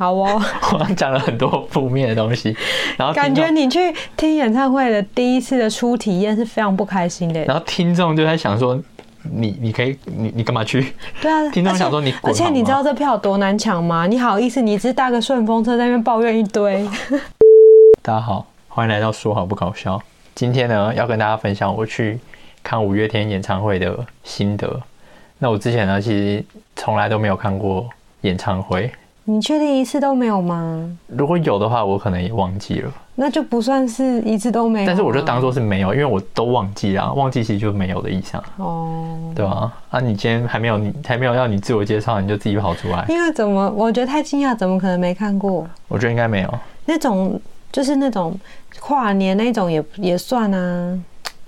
好哦，我讲了很多负面的东西，然后感觉你去听演唱会的第一次的初体验是非常不开心的。然后听众就在想说，你你可以你你干嘛去？对啊，听众想说你而，而且你知道这票多难抢吗？你好意思，你只搭个顺风车在那边抱怨一堆。大家好，欢迎来到说好不搞笑。今天呢，要跟大家分享我去看五月天演唱会的心得。那我之前呢，其实从来都没有看过演唱会。你确定一次都没有吗？如果有的话，我可能也忘记了。那就不算是一次都没有。但是我就当做是没有，因为我都忘记了，忘记其实就没有的意象。哦，对啊，啊，你今天还没有，你还没有要你自我介绍，你就自己跑出来。因为怎么？我觉得太惊讶，怎么可能没看过？我觉得应该没有。那种就是那种跨年那种也也算啊。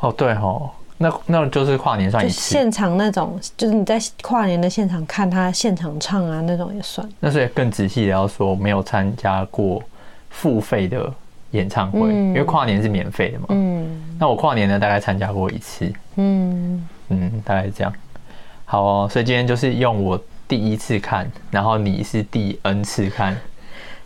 哦，对哦。那那就是跨年算一次，现场那种，就是你在跨年的现场看他现场唱啊，那种也算。那所以更仔细的要说，没有参加过付费的演唱会，嗯，因为跨年是免费的嘛。嗯。那我跨年呢，大概参加过一次。嗯嗯，大概这样。好哦，所以今天就是用我第一次看，然后你是第 N 次看。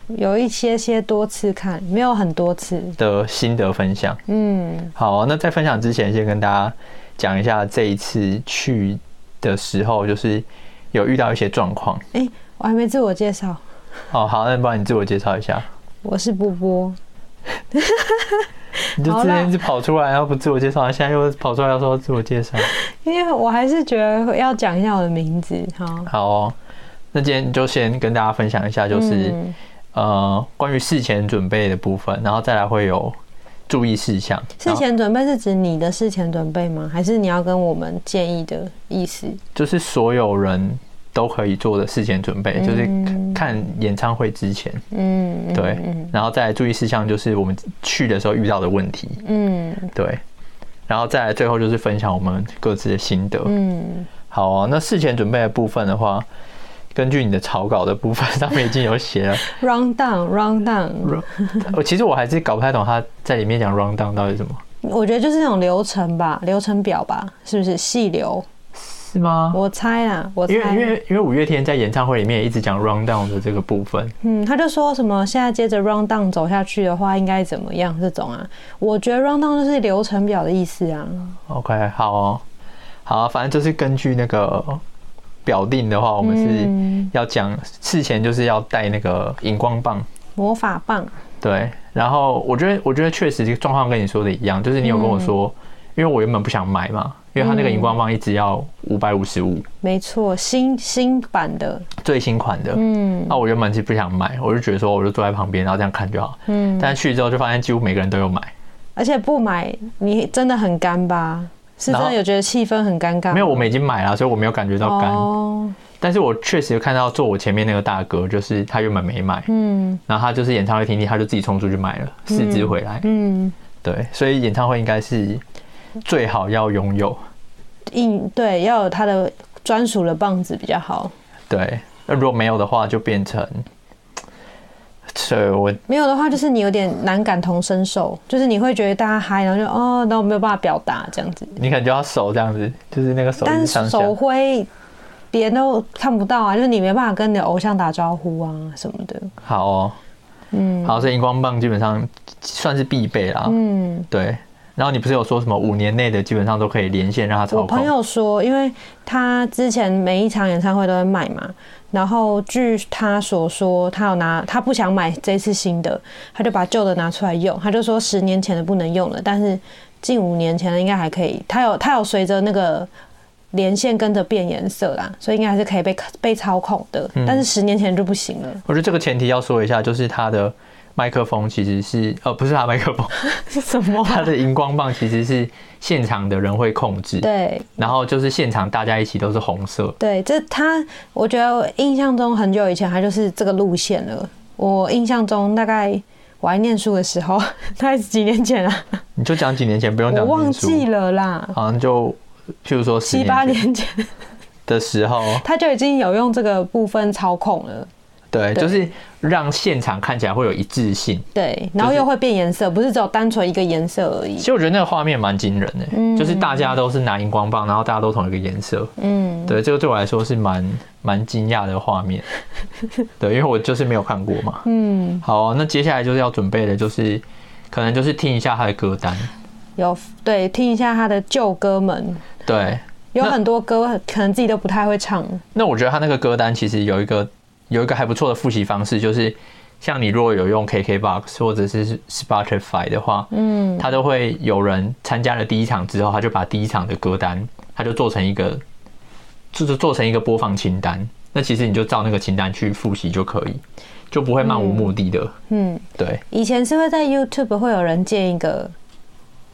有一些些多次看，没有很多次的心得分享。嗯，好，那在分享之前，先跟大家讲一下这一次去的时候，就是有遇到一些状况。哎，我还没自我介绍。哦，好，那帮你自我介绍一下。我是波波。你就之前一直跑出来，然后不自我介绍，现在又跑出来要说自我介绍。因为我还是觉得要讲一下我的名字。好，好哦，那今天就先跟大家分享一下，就是。嗯呃，关于事前准备的部分，然后再来会有注意事项。事前准备是指你的事前准备吗？还是你要跟我们建议的意思？就是所有人都可以做的事前准备，嗯、就是看演唱会之前。嗯，对。然后再来注意事项，就是我们去的时候遇到的问题。嗯，对。然后再来最后就是分享我们各自的心得。嗯，好啊。那事前准备的部分的话。根据你的草稿的部分上面已经有写了 round down round down。我其实我还是搞不太懂他在里面讲 round down 到底是什么。我觉得就是那种流程吧，流程表吧，是不是细流？是吗？我猜啊，我猜。因为因为因为五月天在演唱会里面也一直讲 round down 的这个部分。嗯，他就说什么现在接着 round down 走下去的话应该怎么样这种啊？我觉得 run down 就是流程表的意思啊。OK，好哦，好啊，反正就是根据那个。表定的话，我们是要讲事前就是要带那个荧光棒、魔法棒。对，然后我觉得，我觉得确实这个状况跟你说的一样，就是你有跟我说，因为我原本不想买嘛，因为他那个荧光棒一直要五百五十五。没错，新新版的，最新款的。嗯，那我原本其实不想买，我就觉得说，我就坐在旁边，然后这样看就好。嗯，但是去之后就发现几乎每个人都有买，而且不买你真的很干吧？是真的有觉得气氛很尴尬？没有，我们已经买了，所以我没有感觉到干。Oh. 但是我确实看到坐我前面那个大哥，就是他原本没买，嗯，然后他就是演唱会听听，他就自己冲出去买了四支回来，嗯，对，所以演唱会应该是最好要拥有，应，对，要有他的专属的棒子比较好。对，那如果没有的话，就变成。所以我没有的话，就是你有点难感同身受，就是你会觉得大家嗨，然后就哦，那我没有办法表达这样子。你可能就要手这样子，就是那个手，但是手挥别人都看不到啊，就是你没办法跟你的偶像打招呼啊什么的。好哦，嗯，好，所以荧光棒基本上算是必备啦。嗯，对。然后你不是有说什么五年内的基本上都可以连线让他操控？我朋友说，因为他之前每一场演唱会都会卖嘛。然后据他所说，他有拿，他不想买这次新的，他就把旧的拿出来用。他就说十年前的不能用了，但是近五年前的应该还可以。他有他有随着那个连线跟着变颜色啦，所以应该还是可以被被操控的。但是十年前就不行了。我觉得这个前提要说一下，就是他的。麦克风其实是呃，不是他 麦克风是 什么？他的荧光棒其实是现场的人会控制，对。然后就是现场大家一起都是红色，对。这他，我觉得我印象中很久以前他就是这个路线了。我印象中大概我还念书的时候，大概是几年前啊？你就讲几年前，不用讲。我忘记了啦。好像就譬如说七八年前的时候，他就已经有用这个部分操控了。对，就是让现场看起来会有一致性。对，然后又会变颜色，不是只有单纯一个颜色而已。其实我觉得那个画面蛮惊人的，嗯，就是大家都是拿荧光棒，然后大家都同一个颜色。嗯，对，这个对我来说是蛮蛮惊讶的画面。对，因为我就是没有看过嘛。嗯，好，那接下来就是要准备的，就是可能就是听一下他的歌单。有，对，听一下他的旧歌们。对。有很多歌可能自己都不太会唱。那我觉得他那个歌单其实有一个有一个还不错的复习方式，就是像你如果有用 KKBOX 或者是 Spotify 的话，嗯，它都会有人参加了第一场之后，他就把第一场的歌单，他就做成一个，就是做成一个播放清单。那其实你就照那个清单去复习就可以，就不会漫无目的的。嗯，嗯对。以前是会在 YouTube 会有人建一个。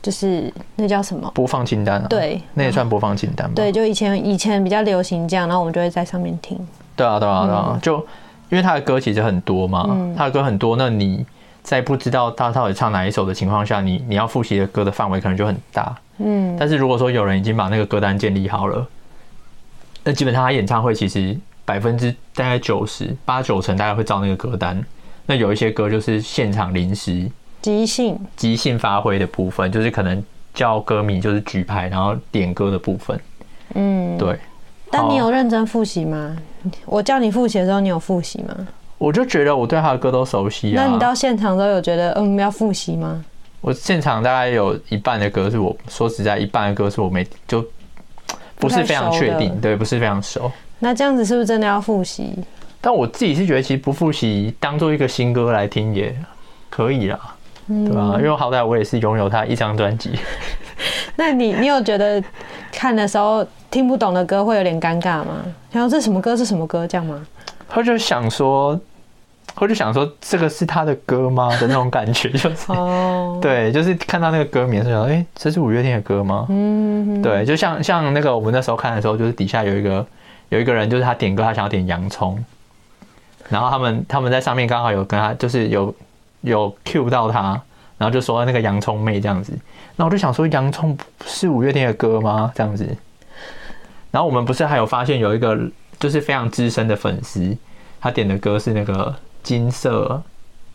就是那叫什么播放清单啊？对，那也算播放清单吧。对，就以前以前比较流行这样，然后我们就会在上面听。对啊，对啊，对啊，就因为他的歌其实很多嘛，他的歌很多，那你在不知道他到底唱哪一首的情况下，你你要复习的歌的范围可能就很大。嗯，但是如果说有人已经把那个歌单建立好了，那基本上他演唱会其实百分之大概九十八九成大概会照那个歌单。那有一些歌就是现场临时。即兴即兴发挥的部分，就是可能叫歌迷就是举牌，然后点歌的部分。嗯，对。但你有认真复习吗？我叫你复习的时候，你有复习吗？我就觉得我对他的歌都熟悉啊。那你到现场都有觉得嗯要复习吗？我现场大概有一半的歌是我说实在，一半的歌是我没就不是非常确定，对，不是非常熟。那这样子是不是真的要复习？但我自己是觉得，其实不复习当做一个新歌来听也可以啦。对吧？因为好歹我也是拥有他一张专辑。那你你有觉得看的时候听不懂的歌会有点尴尬吗？然后这什么歌是什么歌这样吗？他就想说，他就想说这个是他的歌吗的那种感觉，就是哦，对，就是看到那个歌名，就想，哎，这是五月天的歌吗？嗯，对，就像像那个我们那时候看的时候，就是底下有一个有一个人，就是他点歌，他想要点洋葱，然后他们他们在上面刚好有跟他就是有。有 cue 到他，然后就说那个洋葱妹这样子，那我就想说洋葱是五月天的歌吗？这样子，然后我们不是还有发现有一个就是非常资深的粉丝，他点的歌是那个金色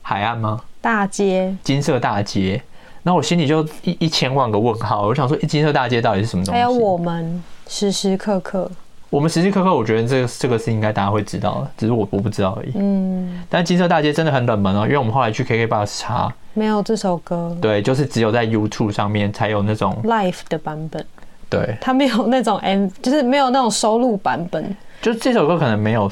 海岸吗？大街，金色大街，那我心里就一一千万个问号，我想说金色大街到底是什么东西？还有我们时时刻刻。我们时时刻刻，我觉得这个这个是应该大家会知道的，只是我我不知道而已。嗯，但金色大街真的很冷门哦，因为我们后来去 KKBOX 查，没有这首歌。对，就是只有在 YouTube 上面才有那种 Live 的版本。对，它没有那种 M，就是没有那种收录版本。就这首歌可能没有，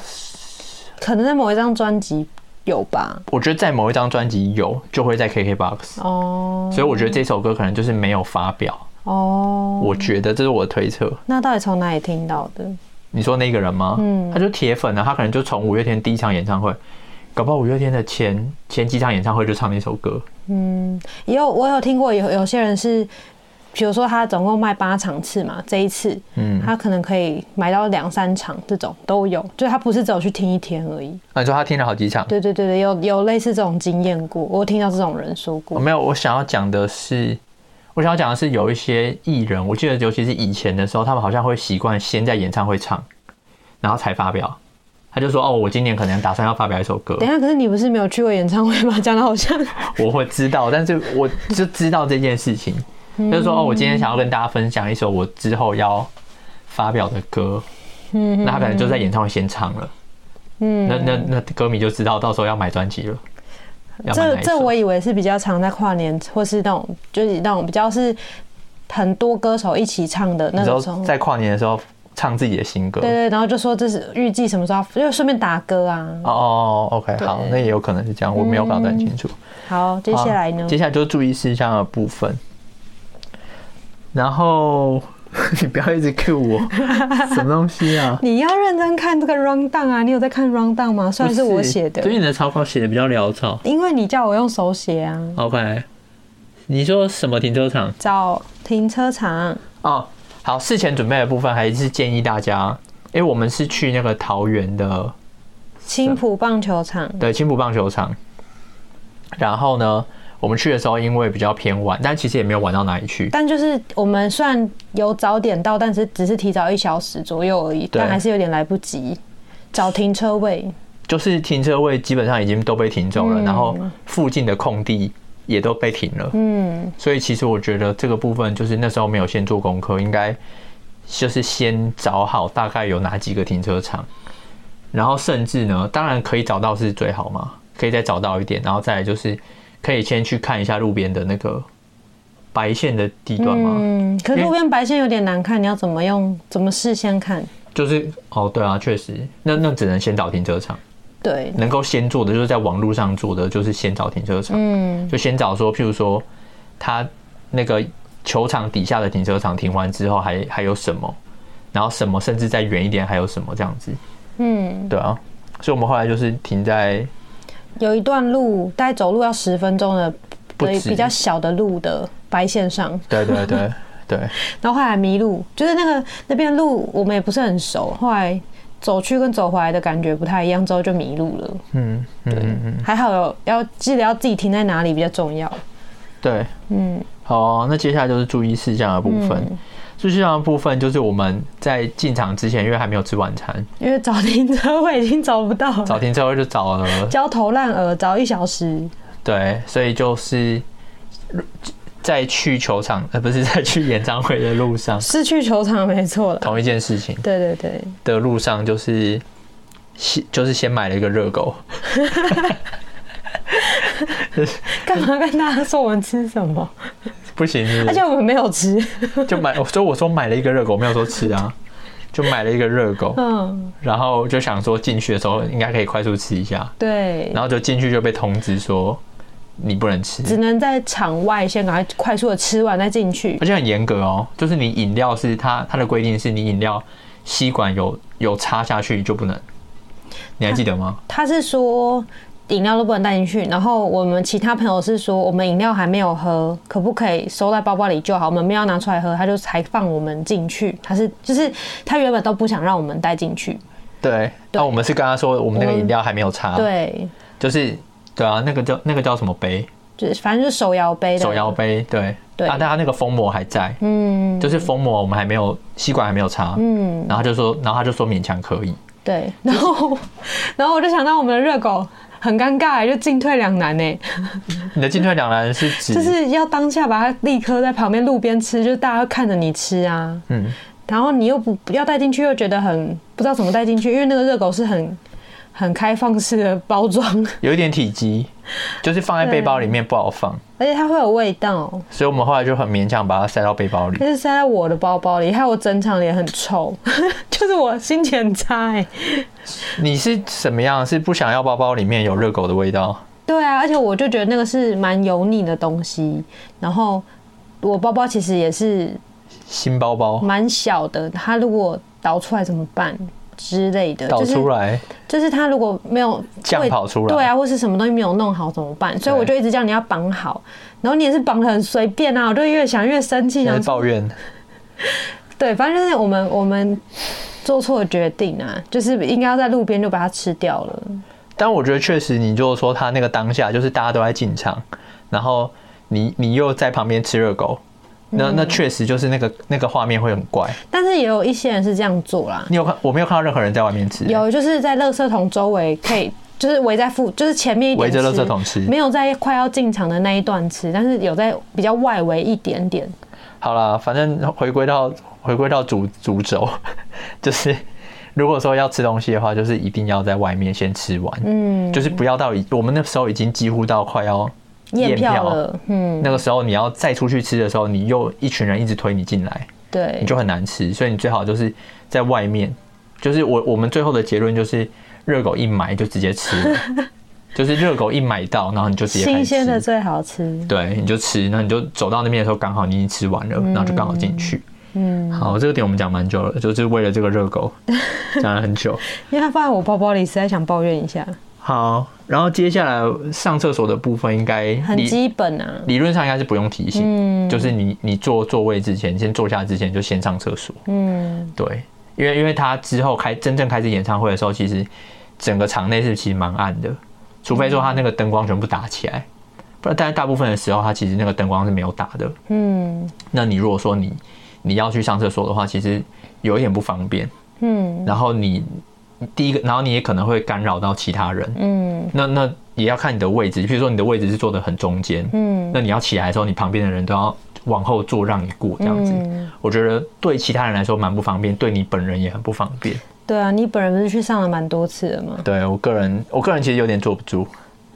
可能在某一张专辑有吧。我觉得在某一张专辑有，就会在 KKBOX 哦。所以我觉得这首歌可能就是没有发表哦。我觉得这是我的推测。那到底从哪里听到的？你说那个人吗？嗯，他就铁粉啊，他可能就从五月天第一场演唱会，搞不好五月天的前前几场演唱会就唱那首歌。嗯，也有我有听过有有些人是，比如说他总共卖八场次嘛，这一次，嗯，他可能可以买到两三场，这种都有，就他不是只有去听一天而已。那你说他听了好几场？对对对对，有有类似这种经验过，我听到这种人说过。没有，我想要讲的是。我想要讲的是，有一些艺人，我记得尤其是以前的时候，他们好像会习惯先在演唱会唱，然后才发表。他就说：“哦，我今年可能打算要发表一首歌。”等一下，可是你不是没有去过演唱会吗？讲的好像 我会知道，但是我就知道这件事情，就是说：“哦，我今天想要跟大家分享一首我之后要发表的歌。”嗯，那他可能就在演唱会先唱了。嗯，那那那歌迷就知道到时候要买专辑了。这这我以为是比较常在跨年，或是那种就是那种比较是很多歌手一起唱的那种，在跨年的时候唱自己的新歌。对对，然后就说这是预计什么时候，就顺便打歌啊。哦哦，OK，好，那也有可能是这样，我没有搞得很清楚。好，接下来呢？接下来就是注意事项的部分，然后。你不要一直 cue 我，什么东西啊？你要认真看这个 rundown 啊！你有在看 rundown 吗？虽然是我写的，所以，你的草稿写的比较潦草，因为你叫我用手写啊。OK，你说什么停车场？找停车场哦。好，事前准备的部分还是建议大家，因为我们是去那个桃园的青埔棒球场，对，青埔棒球场。然后呢？我们去的时候，因为比较偏晚，但其实也没有晚到哪里去。但就是我们算有早点到，但是只是提早一小时左右而已，但还是有点来不及找停车位。就是停车位基本上已经都被停走了，嗯、然后附近的空地也都被停了。嗯，所以其实我觉得这个部分就是那时候没有先做功课，应该就是先找好大概有哪几个停车场，然后甚至呢，当然可以找到是最好嘛，可以再找到一点，然后再来就是可以先去看一下路边的那个。白线的地段吗？嗯，可是路边白线有点难看，你要怎么用？怎么事先看？就是哦，对啊，确实，那那只能先找停车场。对，能够先做的就是在网络上做的，就是先找停车场。嗯，就先找说，譬如说，他那个球场底下的停车场停完之后还，还还有什么？然后什么，甚至再远一点还有什么这样子？嗯，对啊，所以我们后来就是停在有一段路，大概走路要十分钟的。所以，比较小的路的白线上，对对对 对，然后后来迷路，就是那个那边路我们也不是很熟，后来走去跟走回来的感觉不太一样，之后就迷路了。嗯，对，还好有要记得要自己停在哪里比较重要。对，嗯，好，那接下来就是注意事项的部分。注意事项的部分就是我们在进场之前，因为还没有吃晚餐，因为找停车位已经找不到，找停车位就找了焦头烂额，找一小时。对，所以就是在去球场，呃，不是在去演唱会的路上，是去球场没错了，同一件事情。对对对，的路上就是先就是先买了一个热狗 干嘛跟大家说我们吃什么？不行是不是，而且我们没有吃，就买，所以我说买了一个热狗，没有说吃啊，就买了一个热狗，嗯，然后就想说进去的时候应该可以快速吃一下，对，然后就进去就被通知说。你不能吃，只能在场外先赶快快速的吃完再进去，而且很严格哦。就是你饮料是它它的规定是你饮料吸管有有插下去就不能，你还记得吗？他是说饮料都不能带进去，然后我们其他朋友是说我们饮料还没有喝，可不可以收在包包里就好？我们没有拿出来喝，他就才放我们进去。他是就是他原本都不想让我们带进去。对，那我们是跟他说我们那个饮料还没有插，对，就是。对啊，那个叫那个叫什么杯？就是反正就是手摇杯的。手摇杯，对。对。啊，但他那个封膜还在。嗯。就是封膜我们还没有，吸管还没有插。嗯。然后他就说，然后他就说勉强可以。对。然后，然后我就想到我们的热狗很尴尬，就进退两难呢。你的进退两难是指？就是要当下把它立刻在旁边路边吃，就是大家看着你吃啊。嗯。然后你又不要带进去，又觉得很不知道怎么带进去，因为那个热狗是很。很开放式的包装，有一点体积，就是放在背包里面不好放，而且它会有味道，所以我们后来就很勉强把它塞到背包里。但是塞在我的包包里，害我整场脸很臭，就是我心情很差哎。你是什么样？是不想要包包里面有热狗的味道？对啊，而且我就觉得那个是蛮油腻的东西。然后我包包其实也是新包包，蛮小的，它如果倒出来怎么办？之类的，倒出来，就是他如果没有酱跑出来，对啊，或是什么东西没有弄好怎么办？所以我就一直叫你要绑好，然后你也是绑的很随便啊，我就越想越生气，然后抱怨。对，反正就是我们我们做错决定啊，就是应该要在路边就把它吃掉了。但我觉得确实，你就是说他那个当下，就是大家都在进场，然后你你又在旁边吃热狗。那那确实就是那个那个画面会很怪，但是也有一些人是这样做啦。你有看？我没有看到任何人在外面吃。有，就是在垃圾桶周围可以，就是围在附，就是前面一点围着垃圾桶吃，没有在快要进场的那一段吃，但是有在比较外围一点点。好了，反正回归到回归到主主轴，就是如果说要吃东西的话，就是一定要在外面先吃完，嗯，就是不要到我们那时候已经几乎到快要。验票了，嗯，那个时候你要再出去吃的时候，你又一群人一直推你进来，对，你就很难吃，所以你最好就是在外面，就是我我们最后的结论就是热狗一买就直接吃，就是热狗一买到，然后你就直接新鲜的最好吃，对，你就吃，那你就走到那边的时候刚好你已经吃完了，然后就刚好进去，嗯，好，这个点我们讲蛮久了，就是为了这个热狗讲了很久，因为它放在我包包里，实在想抱怨一下。好，然后接下来上厕所的部分应该很基本啊，理论上应该是不用提醒，嗯，就是你你坐座位之前，先坐下之前就先上厕所，嗯，对，因为因为他之后开真正开始演唱会的时候，其实整个场内是其实蛮暗的，除非说他那个灯光全部打起来，不然但是大部分的时候他其实那个灯光是没有打的，嗯，那你如果说你你要去上厕所的话，其实有一点不方便，嗯，然后你。第一个，然后你也可能会干扰到其他人。嗯，那那也要看你的位置，比如说你的位置是坐得很中间，嗯，那你要起来的时候，你旁边的人都要往后坐让你过，这样子，嗯、我觉得对其他人来说蛮不方便，对你本人也很不方便。对啊，你本人不是去上了蛮多次的吗？对我个人，我个人其实有点坐不住。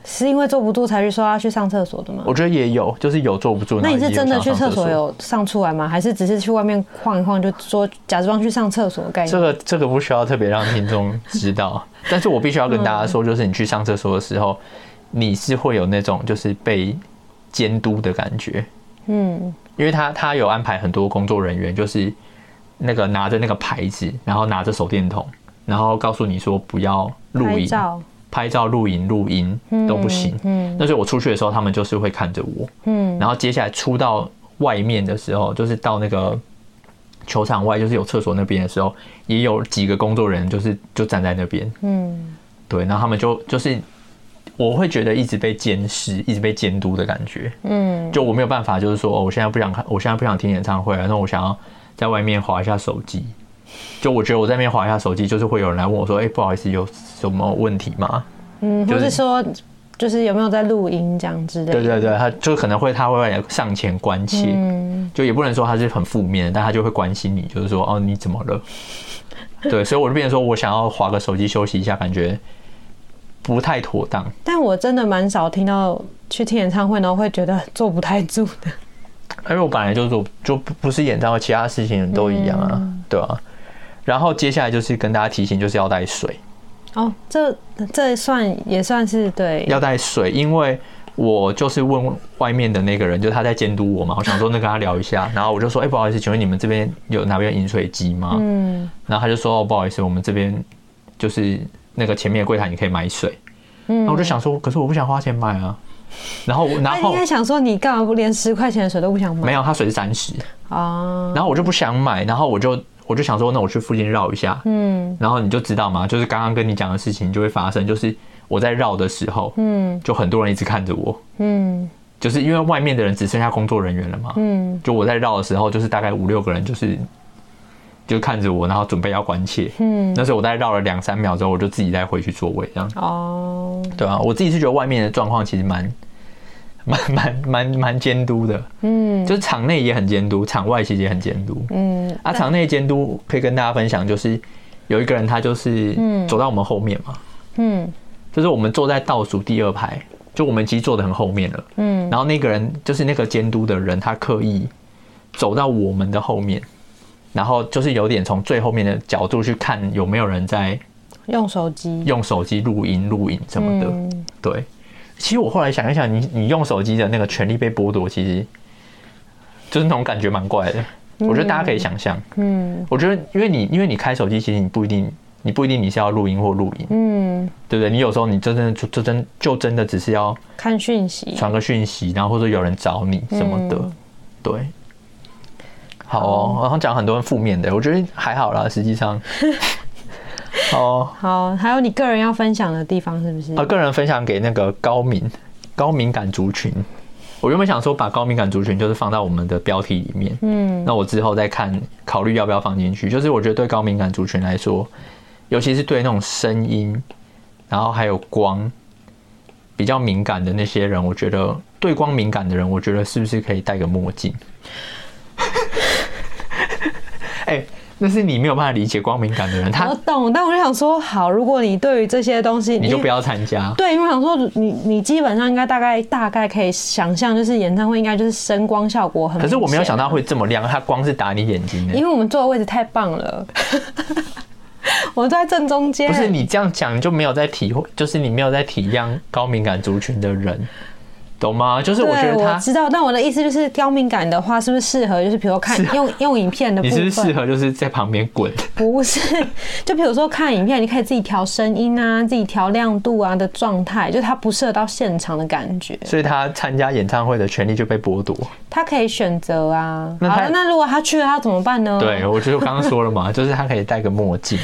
是因为坐不住才去说要去上厕所的吗？我觉得也有，就是有坐不住。那你是真的去厕所有上出来吗？还是只是去外面晃一晃，就说假装去上厕所的概念？这个这个不需要特别让听众知道，但是我必须要跟大家说，就是你去上厕所的时候，你是会有那种就是被监督的感觉。嗯，因为他他有安排很多工作人员，就是那个拿着那个牌子，然后拿着手电筒，然后告诉你说不要录影。拍照、录影、录音都不行。嗯，那所以我出去的时候，他们就是会看着我。嗯，然后接下来出到外面的时候，就是到那个球场外，就是有厕所那边的时候，也有几个工作人员，就是就站在那边。嗯，对，然后他们就就是我会觉得一直被监视、一直被监督的感觉。嗯，就我没有办法，就是说，哦，我现在不想看，我现在不想听演唱会了，那我想要在外面划一下手机。就我觉得我在那边划一下手机，就是会有人来问我说：“哎，不好意思，有什么问题吗？”嗯，或是说，就是有没有在录音这样之类的。对对对，他就可能会他会上前关切，嗯，就也不能说他是很负面，但他就会关心你，就是说：“哦，你怎么了？” 对，所以我就变成说我想要划个手机休息一下，感觉不太妥当。但我真的蛮少听到去听演唱会，然后会觉得坐不太住的。因为我本来就做，就不是演唱会，其他事情都一样啊，嗯、对吧、啊？然后接下来就是跟大家提醒，就是要带水。哦，这这算也算是对。要带水，因为我就是问外面的那个人，就他在监督我嘛。我想说，那跟他聊一下，然后我就说：“哎、欸，不好意思，请问你们这边有哪边饮水机吗？”嗯。然后他就说：“哦，不好意思，我们这边就是那个前面的柜台，你可以买水。”嗯。那我就想说，可是我不想花钱买啊。然后，然后应该想说，你干嘛不连十块钱的水都不想买？没有，他水是三十啊。然后我就不想买，然后我就。我就想说，那我去附近绕一下，嗯，然后你就知道嘛，就是刚刚跟你讲的事情就会发生，就是我在绕的时候，嗯，就很多人一直看着我，嗯，就是因为外面的人只剩下工作人员了嘛，嗯，就我在绕的时候，就是大概五六个人，就是就看着我，然后准备要关切，嗯，那时候我大概绕了两三秒之后，我就自己再回去座位，这样，哦，对啊，我自己是觉得外面的状况其实蛮。蛮蛮蛮蛮监督的，嗯，就是场内也很监督，场外其实也很监督，嗯，啊，场内监督可以跟大家分享，就是有一个人他就是走到我们后面嘛，嗯，就是我们坐在倒数第二排，就我们其实坐的很后面了，嗯，然后那个人就是那个监督的人，他刻意走到我们的后面，然后就是有点从最后面的角度去看有没有人在用手机、用手机录音、录影什么的，对。其实我后来想一想，你你用手机的那个权利被剥夺，其实就是那种感觉蛮怪的。我觉得大家可以想象，嗯，我觉得因为你因为你开手机，其实你不一定你不一定你是要录音或录影，嗯，对不对？你有时候你真的就就真就真的只是要看讯息，传个讯息，然后或者有人找你什么的，对。好哦，然后讲很多负面的，我觉得还好啦，实际上。哦，好，还有你个人要分享的地方是不是？啊，个人分享给那个高敏高敏感族群。我原本想说把高敏感族群就是放到我们的标题里面，嗯，那我之后再看考虑要不要放进去。就是我觉得对高敏感族群来说，尤其是对那种声音，然后还有光比较敏感的那些人，我觉得对光敏感的人，我觉得是不是可以戴个墨镜？哎、欸。那是你没有办法理解光敏感的人，他我懂，但我就想说，好，如果你对于这些东西，你就不要参加。对，因为我想说，你你基本上应该大概大概可以想象，就是演唱会应该就是声光效果很。可是我没有想到会这么亮，它光是打你眼睛的。因为我们坐的位置太棒了，我在正中间。不是你这样讲，就没有在体会，就是你没有在体谅高敏感族群的人。懂吗？就是我觉得他知道，但我的意思就是高敏感的话，是不是适合？就是比如看用用影片的部分，你是不是适合就是在旁边滚？不是，就比如说看影片，你可以自己调声音啊，自己调亮度啊的状态，就他不适合到现场的感觉。所以他参加演唱会的权利就被剥夺。他可以选择啊。那好，那如果他去了，他怎么办呢？对，我觉得我刚刚说了嘛，就是他可以戴个墨镜。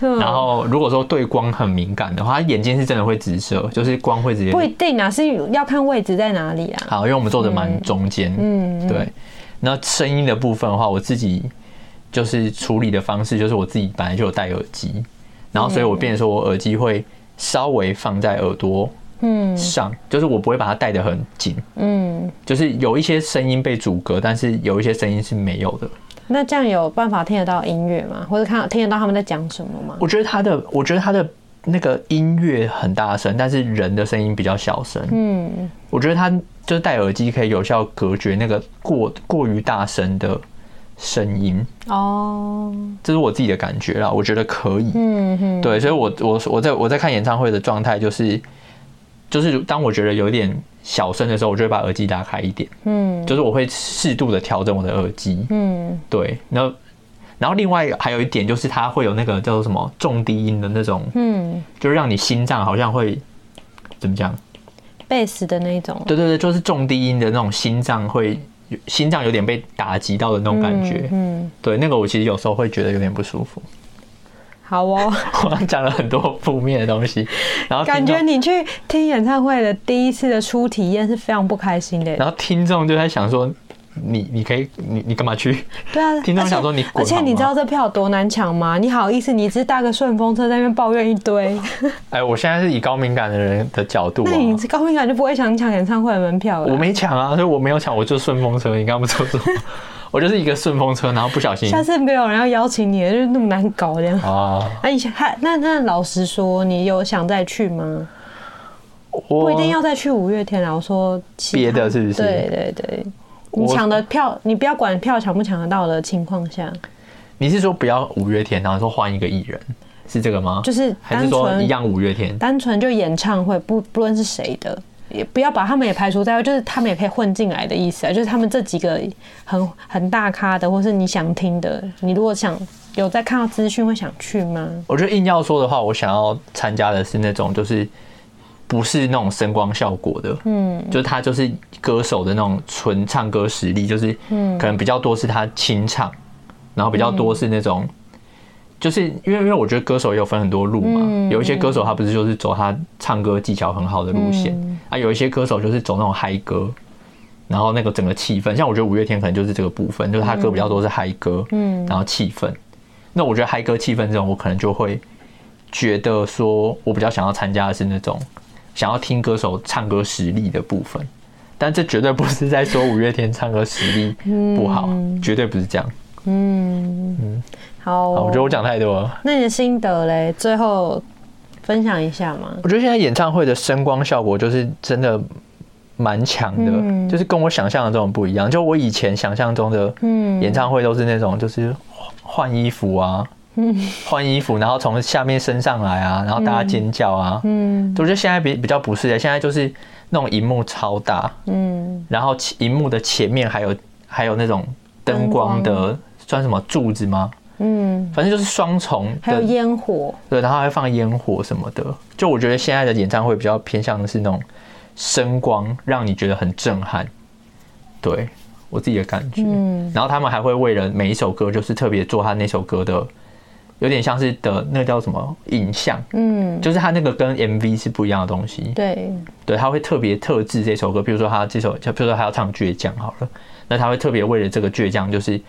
然后，如果说对光很敏感的话，他眼睛是真的会直射，就是光会直接。不一定啊，是要看位置在哪里啊。好，因为我们坐的蛮中间，嗯，对。那声音的部分的话，我自己就是处理的方式，就是我自己本来就有戴耳机，然后所以我变成说我耳机会稍微放在耳朵嗯上，就是我不会把它戴得很紧，嗯，就是有一些声音被阻隔，但是有一些声音是没有的。那这样有办法听得到音乐吗？或者看听得到他们在讲什么吗？我觉得他的，我觉得他的那个音乐很大声，但是人的声音比较小声。嗯，我觉得他就是戴耳机可以有效隔绝那个过过于大声的声音。哦，这是我自己的感觉啦，我觉得可以。嗯嗯，对，所以我我我在我在看演唱会的状态就是，就是当我觉得有点。小声的时候，我就会把耳机打开一点，嗯，就是我会适度的调整我的耳机，嗯，对，然后，然后另外还有一点就是它会有那个叫做什么重低音的那种，嗯，就是让你心脏好像会怎么讲，贝斯的那种，对对对，就是重低音的那种心脏会心脏有点被打击到的那种感觉，嗯，对，那个我其实有时候会觉得有点不舒服。好哦，我讲了很多负面的东西，然后感觉你去听演唱会的第一次的初体验是非常不开心的。然后听众就在想说，你你可以你你干嘛去？对啊，听众想说你滚，而且你知道这票多难抢吗？你好意思，你只是搭个顺风车在那边抱怨一堆。哎，我现在是以高敏感的人的角度，那你高敏感就不会想抢演唱会的门票了？我没抢啊，所以我没有抢，我就顺风车。你刚刚不说说？我就是一个顺风车，然后不小心。下次没有人要邀请你，就是那么难搞这样。啊，那你还那那老实说，你有想再去吗？我不一定要再去五月天啊。我说别的是不是？对对对，你抢的票，你不要管票抢不抢得到的情况下。你是说不要五月天，然后说换一个艺人，是这个吗？就是还是说一样五月天？单纯就演唱会，不不论是谁的。也不要把他们也排除在外，就是他们也可以混进来的意思啊。就是他们这几个很很大咖的，或是你想听的，你如果想有在看到资讯，会想去吗？我觉得硬要说的话，我想要参加的是那种，就是不是那种声光效果的，嗯，就是他就是歌手的那种纯唱歌实力，就是嗯，可能比较多是他清唱，然后比较多是那种。就是因为，因为我觉得歌手也有分很多路嘛，有一些歌手他不是就是走他唱歌技巧很好的路线啊，有一些歌手就是走那种嗨歌，然后那个整个气氛，像我觉得五月天可能就是这个部分，就是他歌比较多是嗨歌，嗯，然后气氛，那我觉得嗨歌气氛这种，我可能就会觉得说，我比较想要参加的是那种想要听歌手唱歌实力的部分，但这绝对不是在说五月天唱歌实力不好，绝对不是这样，嗯。嗯。好，我觉得我讲太多了。那你的心得嘞？最后分享一下嘛。我觉得现在演唱会的声光效果就是真的蛮强的，嗯、就是跟我想象的这种不一样。就我以前想象中的演唱会都是那种就是换衣服啊，换、嗯、衣服，然后从下面升上来啊，然后大家尖叫啊。嗯，我觉得现在比比较不是的，现在就是那种荧幕超大，嗯，然后荧幕的前面还有还有那种灯光的算什么柱子吗？嗯，反正就是双重，还有烟火，对，然后还放烟火什么的。就我觉得现在的演唱会比较偏向的是那种声光，让你觉得很震撼。对我自己的感觉，嗯，然后他们还会为了每一首歌，就是特别做他那首歌的，有点像是的那个叫什么影像，嗯，就是他那个跟 MV 是不一样的东西。对，对，他会特别特制这首歌，比如说他这首，就比如说他要唱倔强好了，那他会特别为了这个倔强，就是。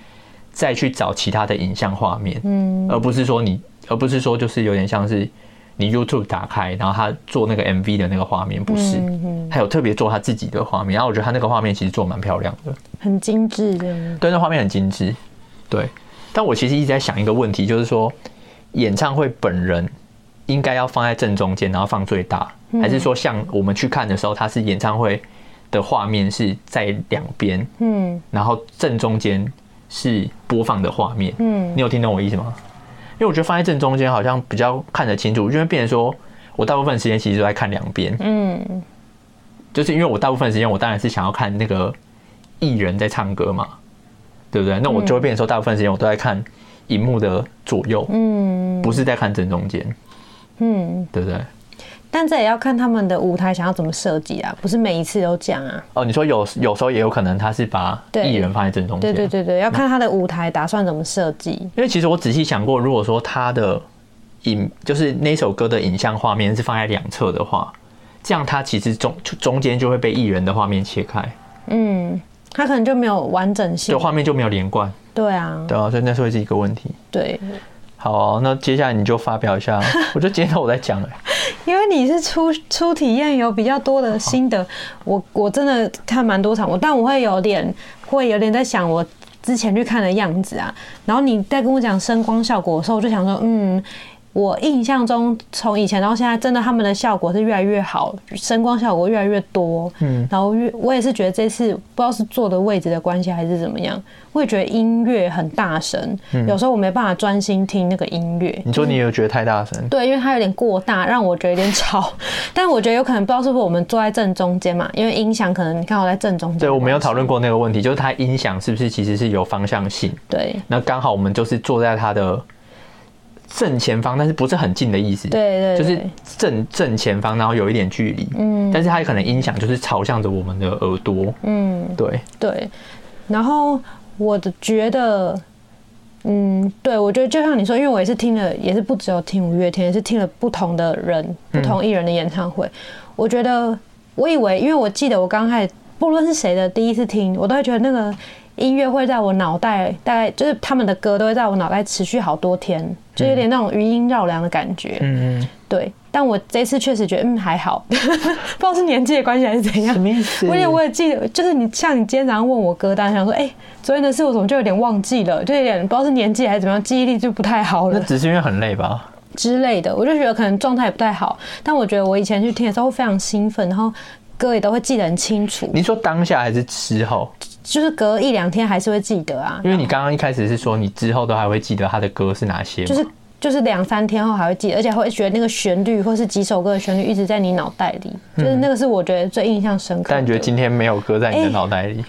再去找其他的影像画面，嗯，而不是说你，而不是说就是有点像是你 YouTube 打开，然后他做那个 MV 的那个画面，不是，还有特别做他自己的画面，然后我觉得他那个画面其实做蛮漂亮的，很精致的，对，那画面很精致，对。但我其实一直在想一个问题，就是说演唱会本人应该要放在正中间，然后放最大，还是说像我们去看的时候，他是演唱会的画面是在两边，嗯，然后正中间。是播放的画面，嗯，你有听懂我意思吗？因为我觉得放在正中间好像比较看得清楚，因为变成说我大部分时间其实都在看两边，嗯，就是因为我大部分时间我当然是想要看那个艺人在唱歌嘛，对不对？那我就会变成说大部分时间我都在看荧幕的左右，嗯，不是在看正中间，嗯，对不对？但这也要看他们的舞台想要怎么设计啊，不是每一次都这样啊。哦，你说有有时候也有可能他是把艺人放在正中间。对对对对，要看他的舞台打算怎么设计。因为其实我仔细想过，如果说他的影就是那首歌的影像画面是放在两侧的话，这样他其实中中间就会被艺人的画面切开。嗯，他可能就没有完整性，就画面就没有连贯。对啊，对啊，所以那是会是一个问题。对。好、哦，那接下来你就发表一下。我就接着我在讲哎，因为你是初初体验有比较多的心得，我我真的看蛮多场，我但我会有点会有点在想我之前去看的样子啊。然后你在跟我讲声光效果的时候，我就想说，嗯。我印象中，从以前到现在，真的他们的效果是越来越好，声光效果越来越多。嗯，然后越我也是觉得这次不知道是坐的位置的关系还是怎么样，我也觉得音乐很大声，嗯有时候我没办法专心听那个音乐。你说你有觉得太大声？对，因为它有点过大，让我觉得有点吵。但我觉得有可能不知道是不是我们坐在正中间嘛，因为音响可能你看我在正中间。对，我没有讨论过那个问题，就是它音响是不是其实是有方向性？对，那刚好我们就是坐在它的。正前方，但是不是很近的意思。对对，就是正正前方，然后有一点距离。嗯，但是它可能音响就是朝向着我们的耳朵。嗯，对对。然后我的觉得，嗯，对，我觉得就像你说，因为我也是听了，也是不只有听五月天，也是听了不同的人、不同艺人的演唱会。我觉得，我以为，因为我记得我刚开始，不论是谁的第一次听，我都会觉得那个。音乐会在我脑袋，大概就是他们的歌都会在我脑袋持续好多天，就有点那种余音绕梁的感觉。嗯，对。但我这次确实觉得，嗯，还好，不知道是年纪的关系还是怎样。什么意思？我也我也记得，就是你像你今天早上问我歌单，想说，哎，昨天的事我怎么就有点忘记了，就有点不知道是年纪还是怎么样，记忆力就不太好了。那只是因为很累吧？之类的，我就觉得可能状态也不太好。但我觉得我以前去听的时候会非常兴奋，然后歌也都会记得很清楚。你说当下还是之后？就是隔一两天还是会记得啊，因为你刚刚一开始是说你之后都还会记得他的歌是哪些，就是就是两三天后还会记得，而且会觉得那个旋律或是几首歌的旋律一直在你脑袋里，就是那个是我觉得最印象深刻。但你觉得今天没有歌在你的脑袋里？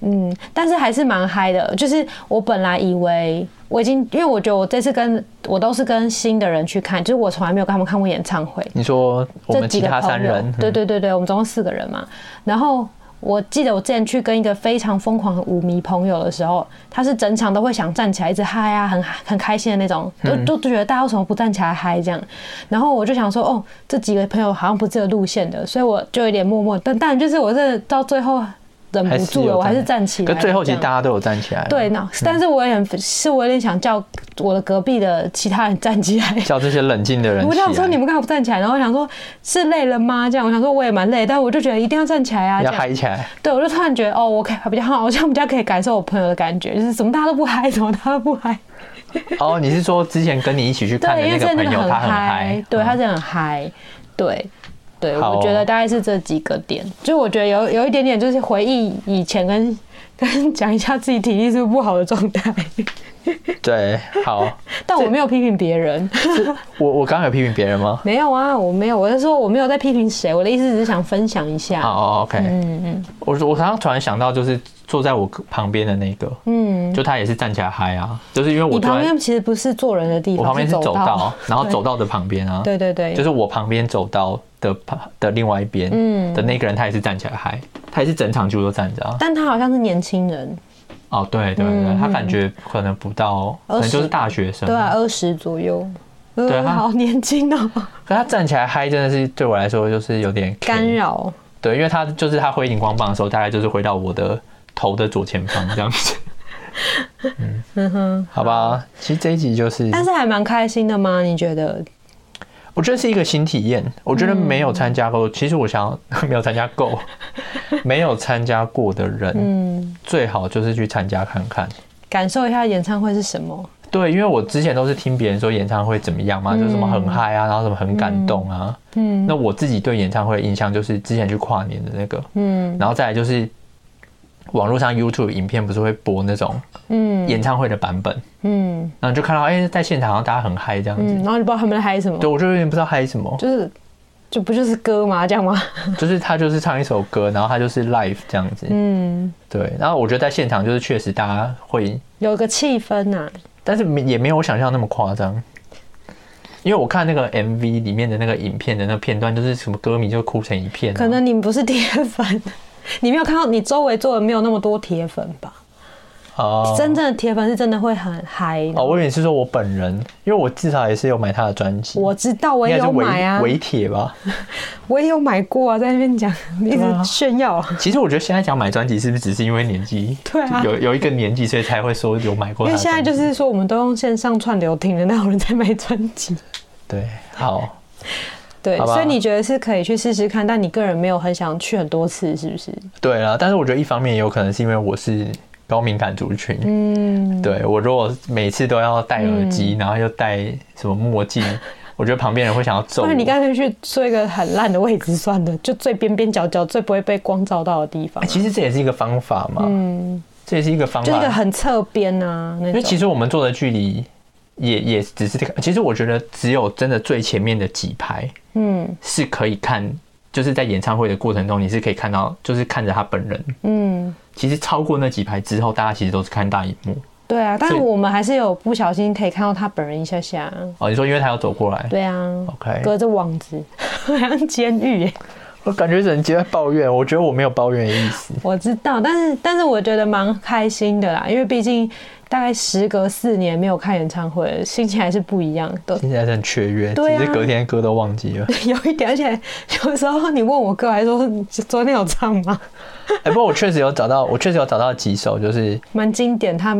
嗯，但是还是蛮嗨的。就是我本来以为我已经，因为我觉得我这次跟我都是跟新的人去看，就是我从来没有跟他们看过演唱会。你说我们其他三人？对对对对，我们总共四个人嘛，然后。我记得我之前去跟一个非常疯狂的舞迷朋友的时候，他是整场都会想站起来一直嗨啊，很很开心的那种，都都觉得大家为什么不站起来嗨这样？然后我就想说，哦，这几个朋友好像不是这个路线的，所以我就有点默默，但但就是我这到最后。忍不住了，我还是站起来。可最后其实大家都有站起来。对，那但是我也很，是我有点想叫我的隔壁的其他人站起来，叫这些冷静的人。我想说你们干嘛不站起来？然后我想说，是累了吗？这样我想说我也蛮累，但我就觉得一定要站起来啊，要嗨起来。对，我就突然觉得哦，我可以比较好，我这样比较可以感受我朋友的感觉，就是怎么大家都不嗨，怎么大家都不嗨。哦，你是说之前跟你一起去 看的那个朋友，他很嗨，对，他是很嗨，对。对，我觉得大概是这几个点，就我觉得有有一点点，就是回忆以前跟跟讲一下自己体力是不，是不好的状态。对，好，但我没有批评别人。我我刚刚有批评别人吗？没有啊，我没有，我是说我没有在批评谁，我的意思只是想分享一下。哦，OK，嗯嗯，我我刚刚突然想到，就是坐在我旁边的那个，嗯，就他也是站起来嗨啊，就是因为我旁边其实不是坐人的地方，我旁边是走道，然后走道的旁边啊，对对对，就是我旁边走道的旁的另外一边，嗯，的那个人他也是站起来嗨，他也是整场就都站着啊，但他好像是年轻人。哦，对对对，他感觉可能不到，可能就是大学生，对啊，二十左右，对，他好年轻哦。可他站起来嗨，真的是对我来说就是有点 干扰。对，因为他就是他挥荧光棒的时候，大概就是挥到我的头的左前方这样子。嗯哼，好吧，其实这一集就是，但是还蛮开心的吗？你觉得？我觉得是一个新体验。我觉得没有参加过，其实我想要 没有参加够，没有参加过的人，嗯，最好就是去参加看看，感受一下演唱会是什么。对，因为我之前都是听别人说演唱会怎么样嘛，就什么很嗨啊，然后什么很感动啊，嗯，那我自己对演唱会的印象就是之前去跨年的那个，嗯，然后再来就是。网络上 YouTube 影片不是会播那种嗯。演唱会的版本？嗯，然后就看到哎、欸、在现场好像大家很嗨这样子，然后你不知道他们在嗨什么，对，我就有点不知道嗨什么，就是就不就是歌吗？这样吗？就是他就是唱一首歌，然后他就是 live 这样子，嗯，对，然后我觉得在现场就是确实大家会有个气氛呐，但是也没有我想象那么夸张，因为我看那个 MV 里面的那个影片的那片段，就是什么歌迷就哭成一片，可能你们不是铁粉。你没有看到你周围坐的没有那么多铁粉吧？哦，真正的铁粉是真的会很嗨哦。我以为是说我本人，因为我至少也是有买他的专辑。我知道，我也有买啊，伪铁吧？我也有买过啊，在那边讲 一直炫耀。其实我觉得现在讲买专辑，是不是只是因为年纪？对啊，有有一个年纪，所以才会说有买过。因为现在就是说，我们都用线上串流听的，那有人在买专辑？对，好。对，所以你觉得是可以去试试看，但你个人没有很想去很多次，是不是？对啊，但是我觉得一方面也有可能是因为我是高敏感族群，嗯，对，我如果每次都要戴耳机，嗯、然后又戴什么墨镜，我觉得旁边人会想要揍。那你干脆去坐一个很烂的位置算了，就最边边角角、最不会被光照到的地方、啊。其实这也是一个方法嘛，嗯，这也是一个方法，就一个很侧边啊，因为其实我们坐的距离。也也只是这个，其实我觉得只有真的最前面的几排，嗯，是可以看，就是在演唱会的过程中，你是可以看到，就是看着他本人，嗯，其实超过那几排之后，大家其实都是看大荧幕，对啊，但是我们还是有不小心可以看到他本人一下下，哦，你说因为他要走过来，对啊，OK，隔着网子，好像监狱，我感觉人家在抱怨，我觉得我没有抱怨的意思，我知道，但是但是我觉得蛮开心的啦，因为毕竟。大概时隔四年没有看演唱会，心情还是不一样的。心情还是很雀跃，对啊，只是隔天歌都忘记了。有一点，而且有时候你问我歌，还说昨天有唱吗？哎、欸，不过我确实有找到，我确实有找到几首，就是蛮经典，他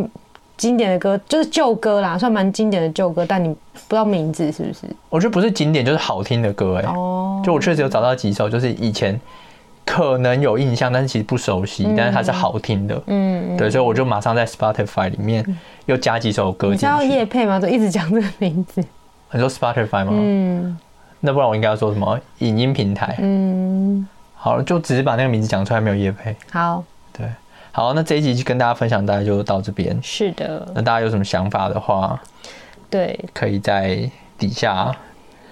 经典的歌就是旧歌啦，算蛮经典的旧歌，但你不知道名字是不是？我觉得不是经典，就是好听的歌，哎，哦，就我确实有找到几首，就是以前。可能有印象，但是其实不熟悉，嗯、但是它是好听的，嗯，对，所以我就马上在 Spotify 里面又加几首歌。你知道业配吗？就一直讲这个名字。你说 Spotify 吗？嗯，那不然我应该要说什么？影音平台。嗯，好了，就只是把那个名字讲出来，没有叶佩。好，对，好，那这一集就跟大家分享，大概就到这边。是的。那大家有什么想法的话，对，可以在底下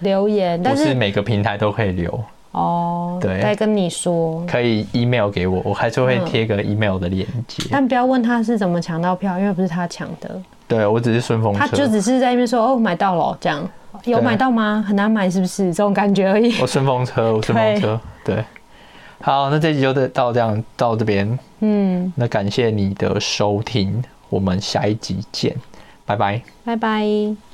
留言，但是是每个平台都可以留。哦，对，再跟你说，可以 email 给我，我还是会贴个 email 的链接。但不要问他是怎么抢到票，因为不是他抢的。对，我只是顺风车，他就只是在那边说哦，买到了这样，有买到吗？很难买是不是？这种感觉而已。我顺风车，我顺风车，对。好，那这集就到这样到这边，嗯，那感谢你的收听，我们下一集见，拜拜，拜拜。